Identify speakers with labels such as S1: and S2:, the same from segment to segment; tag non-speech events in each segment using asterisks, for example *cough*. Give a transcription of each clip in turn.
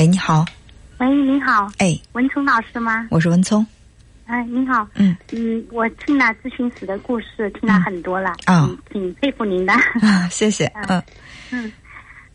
S1: 喂，你好。
S2: 喂，你好。
S1: 哎，
S2: 文聪老师吗？
S1: 我是文聪。
S2: 哎，你好。
S1: 嗯
S2: 嗯，我听了咨询室的故事，听了很多了。
S1: 啊
S2: 嗯挺佩服您的。*laughs*
S1: 啊，谢谢。嗯
S2: 嗯，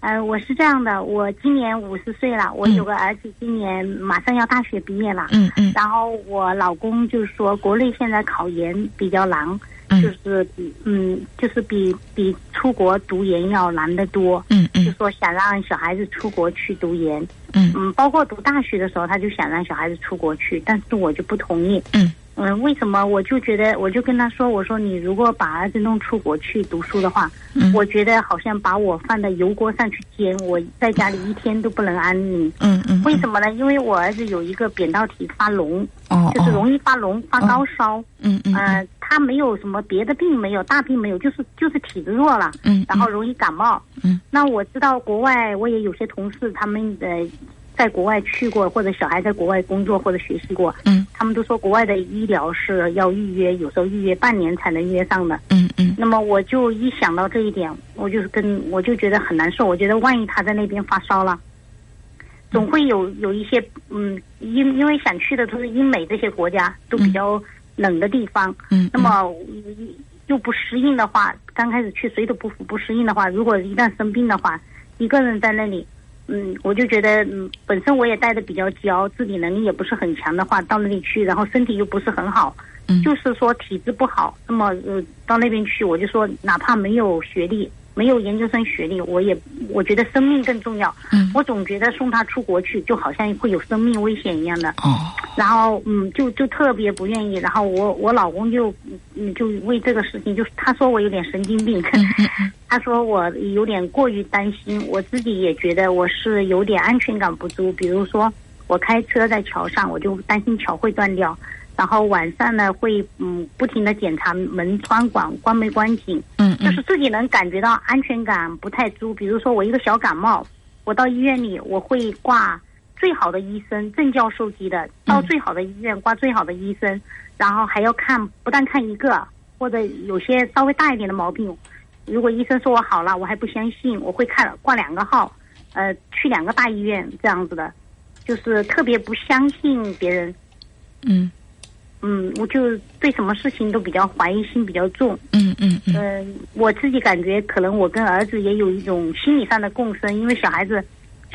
S2: 呃，我是这样的，我今年五十岁了，我有个儿子今年马上要大学毕业了。
S1: 嗯嗯
S2: 然后我老公就是说，国内现在考研比较难，
S1: 嗯
S2: 就是比嗯，就是比比出国读研要难得多。
S1: 嗯嗯
S2: 就说想让小孩子出国去读研，
S1: 嗯
S2: 嗯，包括读大学的时候，他就想让小孩子出国去，但是我就不同意。
S1: 嗯
S2: 嗯，为什么？我就觉得，我就跟他说，我说你如果把儿子弄出国去读书的话，
S1: 嗯
S2: 我觉得好像把我放在油锅上去煎，我在家里一天都不能安宁。
S1: 嗯嗯。
S2: 为什么呢？因为我儿子有一个扁桃体发脓，
S1: 哦
S2: 就是容易发脓、发高烧。
S1: 嗯嗯
S2: 呃，他没有什么别的病，没有大病没有，就是就是体质弱了，
S1: 嗯
S2: 然后容易感冒。
S1: 嗯，
S2: 那我知道国外，我也有些同事，他们呃在国外去过，或者小孩在国外工作或者学习过，
S1: 嗯
S2: 他们都说国外的医疗是要预约，有时候预约半年才能约上的。
S1: 嗯嗯
S2: 那么我就一想到这一点，我就是跟我就觉得很难受。我觉得万一他在那边发烧了，总会有有一些嗯，因因为想去的都是英美这些国家，都比较冷的地方。
S1: 嗯。
S2: 那么又不适应的话，刚开始去水土不服不适应的话，如果一旦生病的话，一个人在那里，嗯，我就觉得嗯，本身我也带的比较娇，自理能力也不是很强的话，到那里去，然后身体又不是很好，
S1: 嗯
S2: 就是说体质不好，那么呃到那边去，我就说哪怕没有学历，没有研究生学历，我也我觉得生命更重要。
S1: 嗯
S2: 我总觉得送他出国去，就好像会有生命危险一样的。
S1: 哦
S2: 然后嗯，就就特别不愿意。然后我我老公就嗯就为这个事情，就是他说我有点神经病，*laughs* 他说我有点过于担心，我自己也觉得我是有点安全感不足。比如说我开车在桥上，我就担心桥会断掉。然后晚上呢，会嗯不停的检查门窗管关没关紧，
S1: 嗯
S2: 就是自己能感觉到安全感不太足。比如说我一个小感冒，我到医院里我会挂最好的医生，正教授级的，到最好的医院挂最好的医生，然后还要看不但看一个，或者有些稍微大一点的毛病，如果医生说我好了，我还不相信，我会看挂两个号，呃，去两个大医院这样子的，就是特别不相信别人。
S1: 嗯
S2: 嗯，我就对什么事情都比较怀疑心比较重。
S1: 嗯嗯嗯。
S2: 嗯、我自己感觉可能我跟儿子也有一种心理上的共生，因为小孩子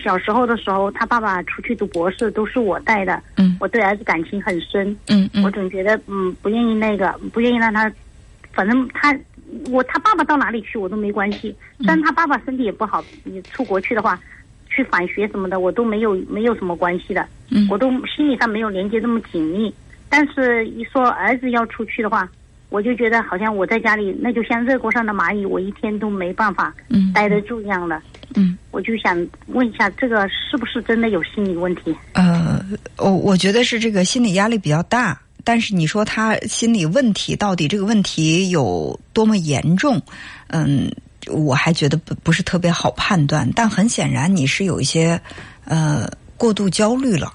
S2: 小时候的时候，他爸爸出去读博士都是我带的，
S1: 嗯。
S2: 我对儿子感情很深，
S1: 嗯嗯
S2: 我总觉得嗯不愿意那个，不愿意让他，反正他我他爸爸到哪里去我都没关系，但他爸爸身体也不好，你出国去的话，去返学什么的我都没有没有什么关系的，
S1: 嗯。
S2: 我都心理上没有连接这么紧密。但是，一说儿子要出去的话，我就觉得好像我在家里，那就像热锅上的蚂蚁，我一天都没办法
S1: 嗯
S2: 待得住一样的。
S1: 嗯
S2: 我就想问一下，这个是不是真的有心理问题？
S1: 呃，我我觉得是这个心理压力比较大，但是你说他心理问题到底这个问题有多么严重，嗯，我还觉得不不是特别好判断。但很显然你是有一些呃过度焦虑了。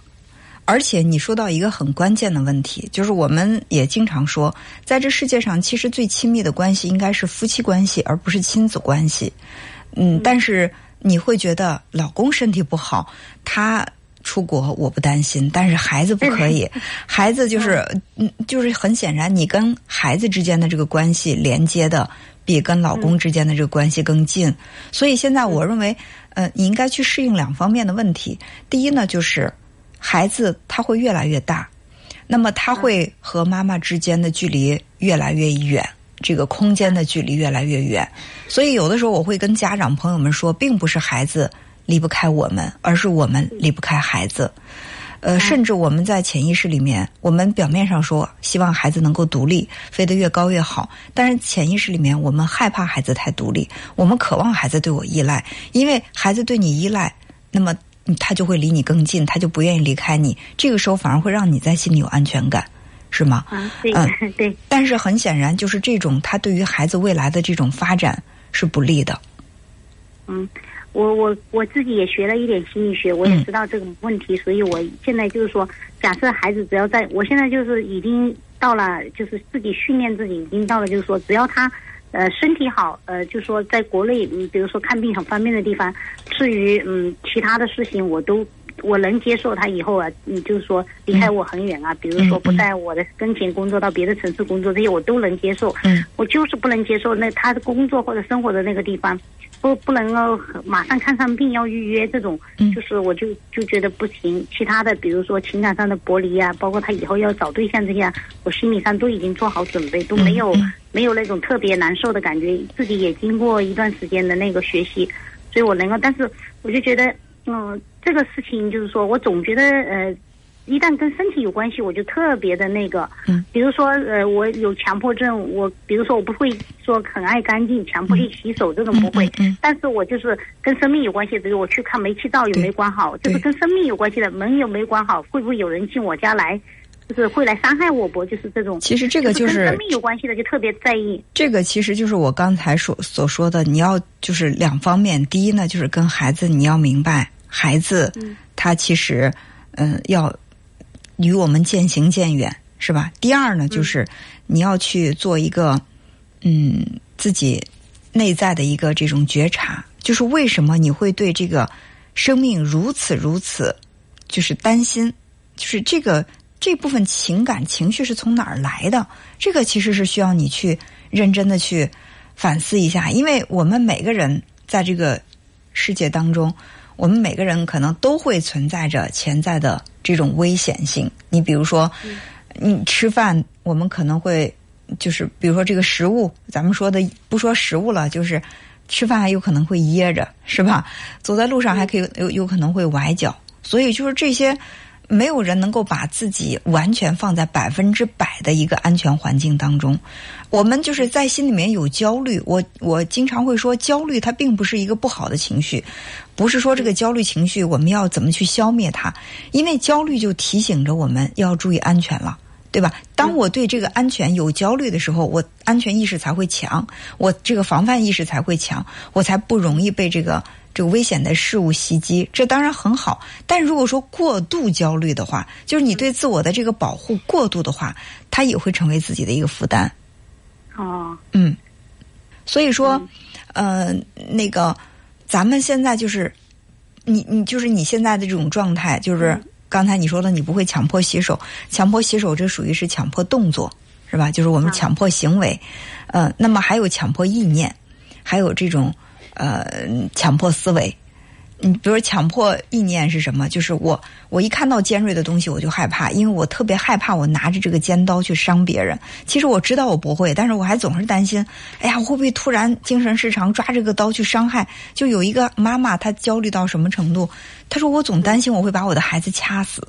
S1: 而且你说到一个很关键的问题，就是我们也经常说，在这世界上，其实最亲密的关系应该是夫妻关系，而不是亲子关系。嗯，但是你会觉得老公身体不好，他出国我不担心，但是孩子不可以，*laughs* 孩子就是嗯，就是很显然，你跟孩子之间的这个关系连接的比跟老公之间的这个关系更近。所以现在我认为，呃，你应该去适应两方面的问题。第一呢，就是孩子他会越来越大，那么他会和妈妈之间的距离越来越远。这个空间的距离越来越远，所以有的时候我会跟家长朋友们说，并不是孩子离不开我们，而是我们离不开孩子。呃，甚至我们在潜意识里面，我们表面上说希望孩子能够独立，飞得越高越好，但是潜意识里面，我们害怕孩子太独立，我们渴望孩子对我依赖，因为孩子对你依赖，那么他就会离你更近，他就不愿意离开你，这个时候反而会让你在心里有安全感。是吗？
S2: 啊，对、
S1: 嗯
S2: 对，
S1: 但是很显然，就是这种他对于孩子未来的这种发展是不利的。
S2: 嗯，我我我自己也学了一点心理学，我也
S1: 嗯
S2: 知道这个问题，所以我现在就是说，假设孩子只要在，我现在就是已经到了，就是自己训练自己，已经到了，就是说，只要他呃身体好，呃，就说在国内，你，比如说看病很方便的地方，至于嗯其他的事情，我都我能接受他以后啊，嗯，就是说离开我很远啊，比如说不在我的跟前工作，到别的城市工作，这些我都能接受。
S1: 嗯，
S2: 我就是不能接受那他的工作或者生活的那个地方，不不能够马上看上病要预约这种，就是我就就觉得不行。其他的，比如说情感上的剥离啊，包括他以后要找对象这些，我心理上都已经做好准备，都没有没有那种特别难受的感觉，自己也经过一段时间的那个学习，所以我能够，但是我就觉得。嗯，这个事情就是说，我总觉得呃，一旦跟身体有关系，我就特别的那个。
S1: 嗯。
S2: 比如说呃，我有强迫症，我比如说我不会说很爱干净，强迫去洗手这种不会。
S1: 嗯。
S2: 但是我就是跟生命有关系，比如我去看煤气灶有没有关好，就是跟生命有关系的门有没有关好，会不会有人进我家来，就是会来伤害我不？就是这种。
S1: 其实这个就是
S2: 跟生命有关系的，就特别在意。
S1: 这个其实就是我刚才所所说的，你要就是两方面。第一呢，就是跟孩子你要明白。孩子，他其实，嗯，要与我们渐行渐远，是吧？第二呢，就是你要去做一个，嗯，自己内在的一个这种觉察，就是为什么你会对这个生命如此如此，就是担心，就是这个这部分情感情绪是从哪儿来的？这个其实是需要你去认真的去反思一下，因为我们每个人在这个世界当中。我们每个人可能都会存在着潜在的这种危险性。你比如说，你吃饭，我们可能会就是，比如说这个食物，咱们说的不说食物了，就是吃饭还有可能会噎着，是吧？走在路上还可以有有可能会崴脚，所以就是这些。没有人能够把自己完全放在百分之百的一个安全环境当中。我们就是在心里面有焦虑。我我经常会说，焦虑它并不是一个不好的情绪，不是说这个焦虑情绪我们要怎么去消灭它，因为焦虑就提醒着我们要注意安全了，对吧？当我对这个安全有焦虑的时候，我安全意识才会强，我这个防范意识才会强，我才不容易被这个。这个危险的事物袭击，这当然很好。但如果说过度焦虑的话，就是你对自我的这个保护过度的话，它也会成为自己的一个负担。
S2: 哦，
S1: 嗯，所以说，呃，那个，咱们现在就是，你你就是你现在的这种状态，就是刚才你说的，你不会强迫洗手，强迫洗手这属于是强迫动作，是吧？就是我们强迫行为，呃，那么还有强迫意念，还有这种。呃，强迫思维，你比如说强迫意念是什么？就是我我一看到尖锐的东西我就害怕，因为我特别害怕我拿着这个尖刀去伤别人。其实我知道我不会，但是我还总是担心，哎呀，我会不会突然精神失常抓这个刀去伤害？就有一个妈妈，她焦虑到什么程度？她说我总担心我会把我的孩子掐死，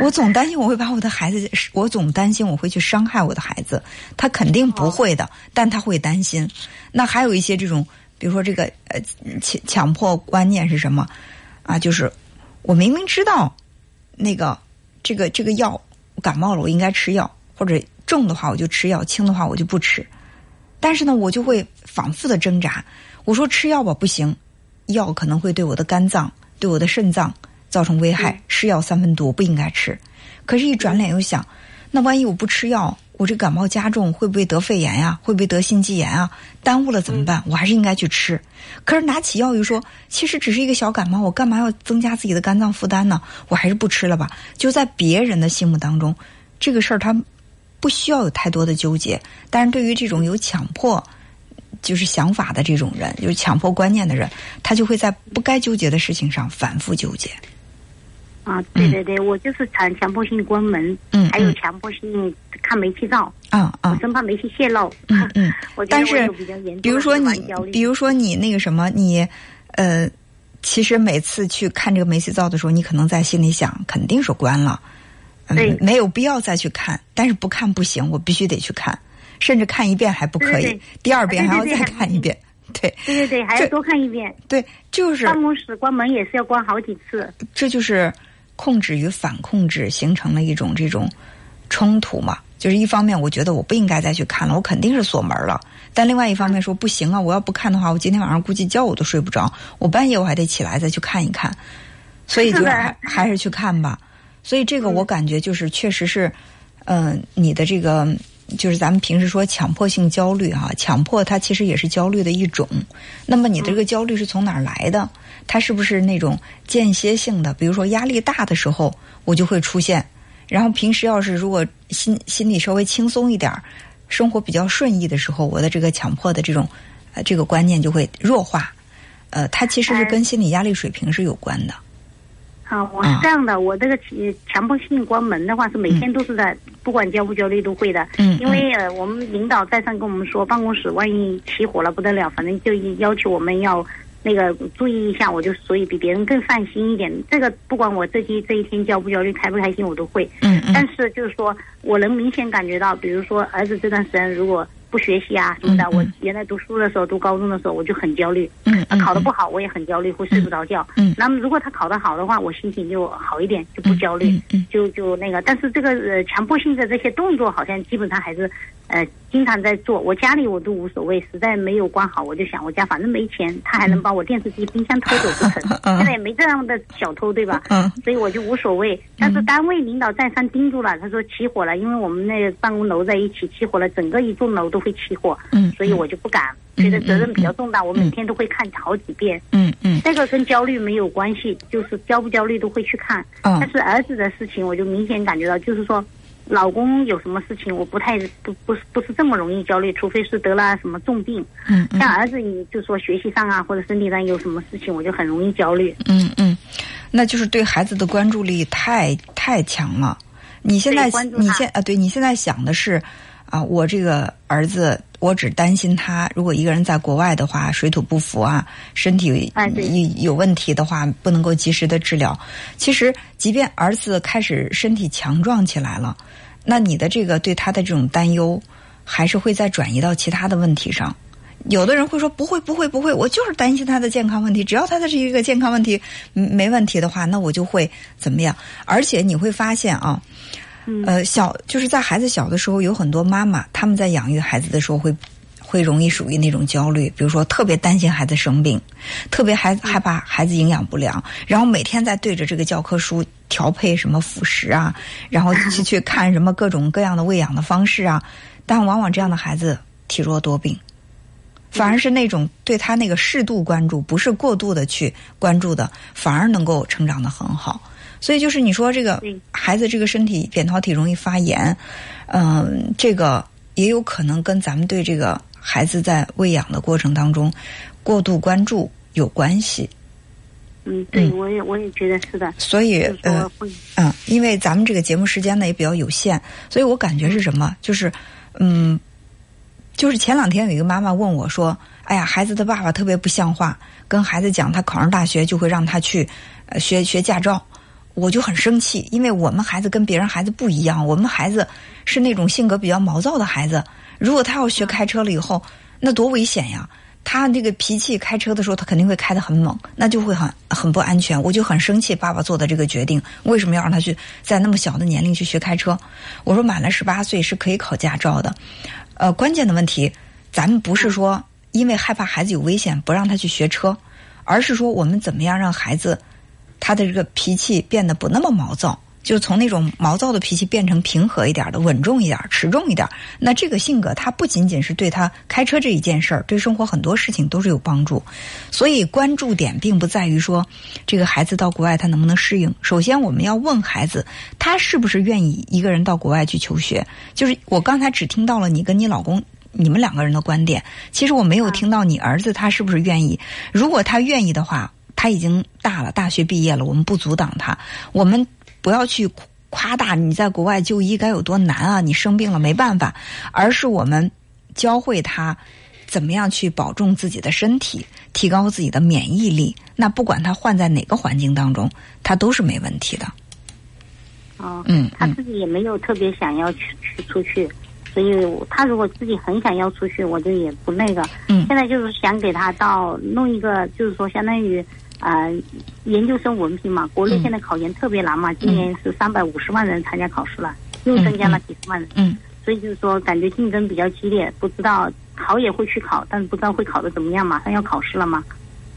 S1: 我总担心我会把我的孩子，我总担心我会去伤害我的孩子。他肯定不会的，但他会担心。那还有一些这种。比如说这个呃强强迫观念是什么啊？就是我明明知道那个这个这个药感冒了我应该吃药，或者重的话我就吃药，轻的话我就不吃。但是呢，我就会反复的挣扎。我说吃药吧不行，药可能会对我的肝脏、对我的肾脏造成危害，是药三分毒，不应该吃。可是，一转脸又想，那万一我不吃药？我这感冒加重，会不会得肺炎呀？会不会得心肌炎啊？耽误了怎么办？我还是应该去吃。可是拿起药又说，其实只是一个小感冒，我干嘛要增加自己的肝脏负担呢？我还是不吃了吧。就在别人的心目当中，这个事儿他不需要有太多的纠结。但是对于这种有强迫就是想法的这种人，就是强迫观念的人，他就会在不该纠结的事情上反复纠结。
S2: 啊，对对对，我就是强强迫性关门，
S1: 嗯，
S2: 还有强迫性看煤气灶，
S1: 啊啊，
S2: 我生怕煤气泄漏，
S1: 嗯 *laughs* 嗯，我但是比如说你，比如
S2: 说
S1: 你那个什么，你呃，其实每次去看这个煤气灶的时候，你可能在心里想，肯定是关了，
S2: 对，
S1: 没有必要再去看，但是不看不行，我必须得去看，甚至看一遍还不可以，第二遍还要再看一遍，
S2: 对，对对对，还要多看一遍，
S1: 对，就是。
S2: 办公室关门也是要关好几次，
S1: 这就是。控制与反控制形成了一种这种冲突嘛？就是一方面，我觉得我不应该再去看了，我肯定是锁门了；但另外一方面说，不行啊，我要不看的话，我今天晚上估计觉我都睡不着，我半夜我还得起来再去看一看，所以就还 *laughs* 是去看吧。所以这个我感觉就是确实是，嗯，你的这个就是咱们平时说强迫性焦虑哈，强迫它其实也是焦虑的一种。那么你这个焦虑是从哪儿来的？它是不是那种间歇性的？比如说压力大的时候我就会出现，然后平时要是如果心心里稍微轻松一点儿，生活比较顺意的时候，我的这个强迫的这种呃这个观念就会弱化。呃，它其实是跟心理压力水平是有关的。
S2: 啊，我是这样的，我这个强迫性关门的话是每天都是在，不管焦不焦虑都会的。
S1: 嗯。
S2: 因为呃，我们领导再三跟我们说，办公室万一起火了不得了，反正就要求我们要那个注意一下，我就所以比别人更放心一点。这个不管我这期这一天焦不焦虑、开不开心，我都会。
S1: 嗯嗯。
S2: 但是就是说，我能明显感觉到，比如说儿子这段时间如果。不学习啊什么的，我原来读书的时候，读高中的时候，我就很焦虑。
S1: 嗯，
S2: 考得不好，我也很焦虑，会睡不着觉。
S1: 嗯，
S2: 那么如果他考得好的话，我心情就好一点，就不焦虑。
S1: 嗯，
S2: 就就那个，但是这个呃强迫性的这些动作，好像基本上还是呃经常在做。我家里我都无所谓，实在没有关好，我就想我家反正没钱，他还能把我电视机、冰箱偷走不成？*laughs* 现在也没这样的小偷，对吧？
S1: 嗯，
S2: 所以我就无所谓。但是单位领导再三叮嘱了，他说起火了，因为我们那个办公楼在一起，起火了，整个一栋楼都会起火。
S1: 嗯。
S2: 所以我就不敢，觉得责任比较重大，我每天都会看好几遍。
S1: 嗯嗯，
S2: 这个跟焦虑没有关系，就是焦不焦虑都会去看。
S1: 嗯，
S2: 但是儿子的事情，我就明显感觉到，就是说，老公有什么事情，我不太不不是不是这么容易焦虑，除非是得了什么重病。
S1: 嗯
S2: 像儿子，你就说学习上啊或者身体上有什么事情，我就很容易焦虑。
S1: 嗯嗯，那就是对孩子的关注力太太强了。你现在你现啊，对你现在想的是。啊，我这个儿子，我只担心他如果一个人在国外的话，水土不服啊，身体有有问题的话，不能够及时的治疗。其实，即便儿子开始身体强壮起来了，那你的这个对他的这种担忧，还是会再转移到其他的问题上。有的人会说不会不会不会，我就是担心他的健康问题。只要他的是一个健康问题没问题的话，那我就会怎么样？而且你会发现啊。呃，小就是在孩子小的时候，有很多妈妈他们在养育孩子的时候会会容易属于那种焦虑，比如说特别担心孩子生病，特别害害怕孩子营养不良，然后每天在对着这个教科书调配什么辅食啊，然后去去看什么各种各样的喂养的方式啊，但往往这样的孩子体弱多病，反而是那种对他那个适度关注，不是过度的去关注的，反而能够成长的很好。所以就是你说这个孩子这个身体扁桃体容易发炎，嗯，这个也有可能跟咱们对这个孩子在喂养的过程当中过度关注有关系。
S2: 嗯，对，我也我也觉得是的。
S1: 所以呃，嗯，因为咱们这个节目时间呢也比较有限，所以我感觉是什么？就是嗯，就是前两天有一个妈妈问我说：“哎呀，孩子的爸爸特别不像话，跟孩子讲他考上大学就会让他去呃学学驾照。”我就很生气，因为我们孩子跟别人孩子不一样，我们孩子是那种性格比较毛躁的孩子。如果他要学开车了以后，那多危险呀！他那个脾气，开车的时候他肯定会开得很猛，那就会很很不安全。我就很生气，爸爸做的这个决定，为什么要让他去在那么小的年龄去学开车？我说满了十八岁是可以考驾照的。呃，关键的问题，咱们不是说因为害怕孩子有危险不让他去学车，而是说我们怎么样让孩子。他的这个脾气变得不那么毛躁，就从那种毛躁的脾气变成平和一点的、稳重一点、持重一点。那这个性格，他不仅仅是对他开车这一件事儿，对生活很多事情都是有帮助。所以关注点并不在于说这个孩子到国外他能不能适应。首先，我们要问孩子，他是不是愿意一个人到国外去求学？就是我刚才只听到了你跟你老公你们两个人的观点，其实我没有听到你儿子他是不是愿意。如果他愿意的话。他已经大了，大学毕业了，我们不阻挡他。我们不要去夸大你在国外就医该有多难啊！你生病了没办法，而是我们教会他怎么样去保重自己的身体，提高自己的免疫力。那不管他换在哪个环境当中，他都是没问题的。
S2: 哦，嗯，他自己也没有特别想要去去出去，所以他如果自己很想要出去，我就也不那个。
S1: 嗯，
S2: 现在就是想给他到弄一个，就是说相当于。啊，研究生文凭嘛，国内现在考研特别难嘛，今年是三百五十万人参加考试了，又增加了几十万人，
S1: 嗯，
S2: 所以就是说感觉竞争比较激烈，不知道考也会去考，但是不知道会考的怎么样，马上要考试了嘛，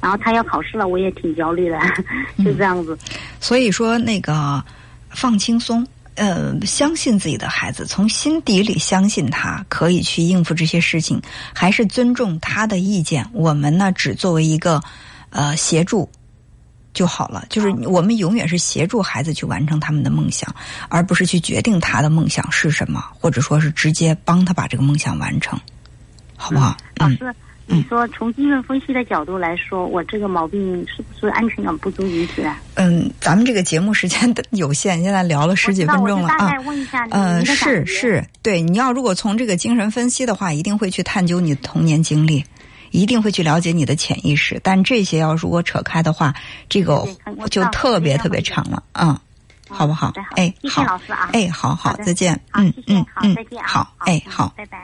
S2: 然后他要考试了，我也挺焦虑的，*laughs* 就这样子。
S1: 所以说那个放轻松，呃，相信自己的孩子，从心底里相信他可以去应付这些事情，还是尊重他的意见。我们呢，只作为一个呃协助就好了。就是我们永远是协助孩子去完成他们的梦想，而不是去决定他的梦想是什么，或者说是直接帮他把这个梦想完成，好不好？
S2: 老师。你说从精神分析的角度来说，我这个毛病是不是安全感不足引起的？
S1: 嗯，咱们这个节目时间有限，现在聊了十几分钟了啊。
S2: 问一下
S1: 嗯，是是，对，你要如果从这个精神分析的话，一定会去探究你的童年经历，一定会去了解你的潜意识。但这些要如果扯开的话，这个就特别特别长了嗯，好不好？哎，
S2: 谢谢老师啊。
S1: 哎，好好，再见。嗯嗯嗯，
S2: 再见啊。
S1: 好，哎，好，
S2: 拜拜。